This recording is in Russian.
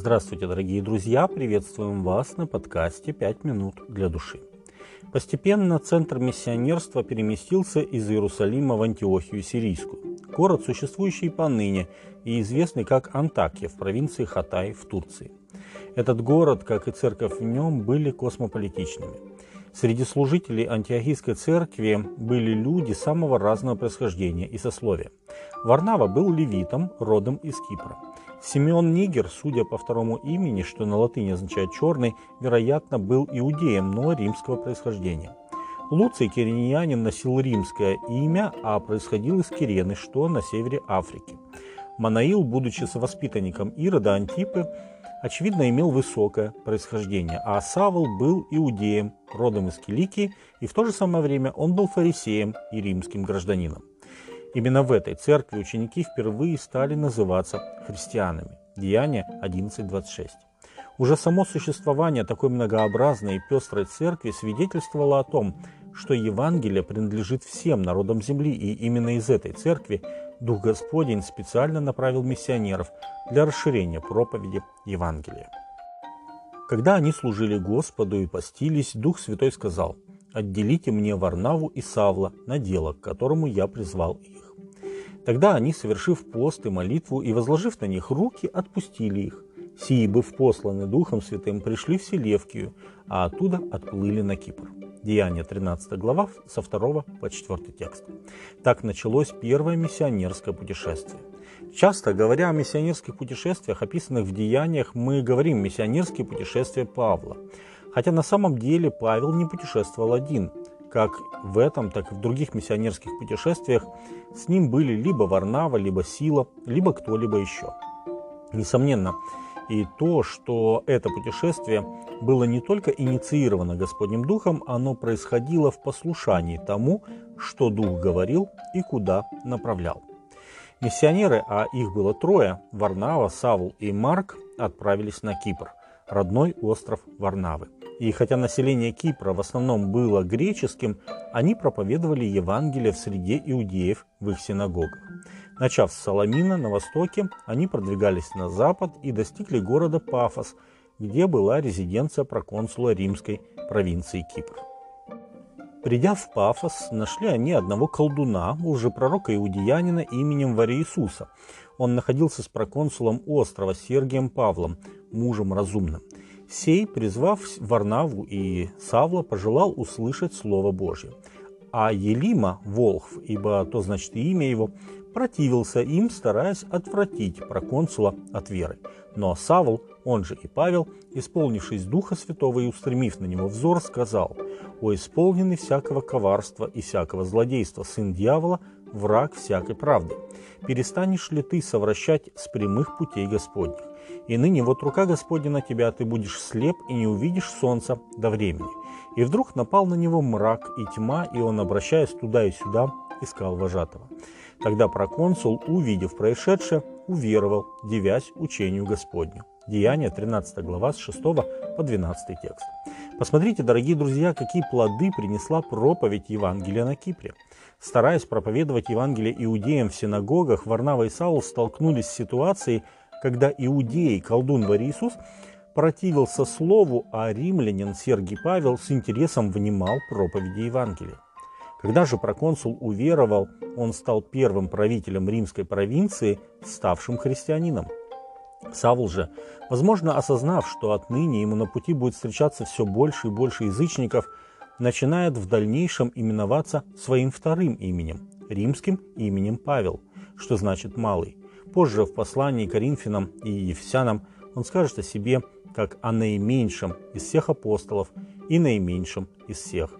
Здравствуйте, дорогие друзья! Приветствуем вас на подкасте «Пять минут для души». Постепенно центр миссионерства переместился из Иерусалима в Антиохию Сирийскую, город, существующий поныне и известный как Антакия в провинции Хатай в Турции. Этот город, как и церковь в нем, были космополитичными. Среди служителей антиохийской церкви были люди самого разного происхождения и сословия. Варнава был левитом, родом из Кипра – Симеон Нигер, судя по второму имени, что на латыни означает «черный», вероятно, был иудеем, но римского происхождения. Луций Кириньянин носил римское имя, а происходил из Кирены, что на севере Африки. Манаил, будучи совоспитанником Ирода Антипы, очевидно имел высокое происхождение, а Савл был иудеем, родом из Киликии, и в то же самое время он был фарисеем и римским гражданином. Именно в этой церкви ученики впервые стали называться христианами. Деяние 11.26. Уже само существование такой многообразной и пестрой церкви свидетельствовало о том, что Евангелие принадлежит всем народам земли, и именно из этой церкви Дух Господень специально направил миссионеров для расширения проповеди Евангелия. Когда они служили Господу и постились, Дух Святой сказал, «Отделите мне Варнаву и Савла на дело, к которому я призвал их». Тогда они, совершив пост и молитву и возложив на них руки, отпустили их. Сии, быв посланы Духом Святым, пришли в Селевкию, а оттуда отплыли на Кипр. Деяние 13 глава со 2 по 4 текст. Так началось первое миссионерское путешествие. Часто говоря о миссионерских путешествиях, описанных в Деяниях, мы говорим «миссионерские путешествия Павла». Хотя на самом деле Павел не путешествовал один – как в этом, так и в других миссионерских путешествиях с ним были либо Варнава, либо Сила, либо кто-либо еще. Несомненно, и то, что это путешествие было не только инициировано Господним Духом, оно происходило в послушании тому, что Дух говорил и куда направлял. Миссионеры, а их было трое, Варнава, Савл и Марк, отправились на Кипр, родной остров Варнавы – и хотя население Кипра в основном было греческим, они проповедовали Евангелие в среде иудеев в их синагогах. Начав с Саламина на востоке, они продвигались на запад и достигли города Пафос, где была резиденция проконсула римской провинции Кипр. Придя в Пафос, нашли они одного колдуна, уже пророка иудеянина именем Вариисуса. Он находился с проконсулом острова Сергием Павлом, мужем разумным. Сей, призвав Варнаву и Савла, пожелал услышать Слово Божье. А Елима, Волхв, ибо то значит имя его, противился им, стараясь отвратить проконсула от веры. Но Савл, он же и Павел, исполнившись Духа Святого и устремив на него взор, сказал, «О исполненный всякого коварства и всякого злодейства, сын дьявола, враг всякой правды, перестанешь ли ты совращать с прямых путей Господних? И ныне вот рука Господня на тебя, ты будешь слеп и не увидишь солнца до времени. И вдруг напал на него мрак и тьма, и он, обращаясь туда и сюда, искал вожатого. Тогда проконсул, увидев происшедшее, уверовал, девясь учению Господню. Деяние 13 глава с 6 по 12 текст. Посмотрите, дорогие друзья, какие плоды принесла проповедь Евангелия на Кипре. Стараясь проповедовать Евангелие иудеям в синагогах, Варнава и Саул столкнулись с ситуацией, когда иудей, колдун Варисус, противился слову, а римлянин Сергий Павел с интересом внимал проповеди Евангелия. Когда же проконсул уверовал, он стал первым правителем римской провинции, ставшим христианином. Савл же, возможно, осознав, что отныне ему на пути будет встречаться все больше и больше язычников, начинает в дальнейшем именоваться своим вторым именем, римским именем Павел, что значит «малый». Позже в послании Коринфянам и Ефесянам он скажет о себе как о наименьшем из всех апостолов и наименьшем из всех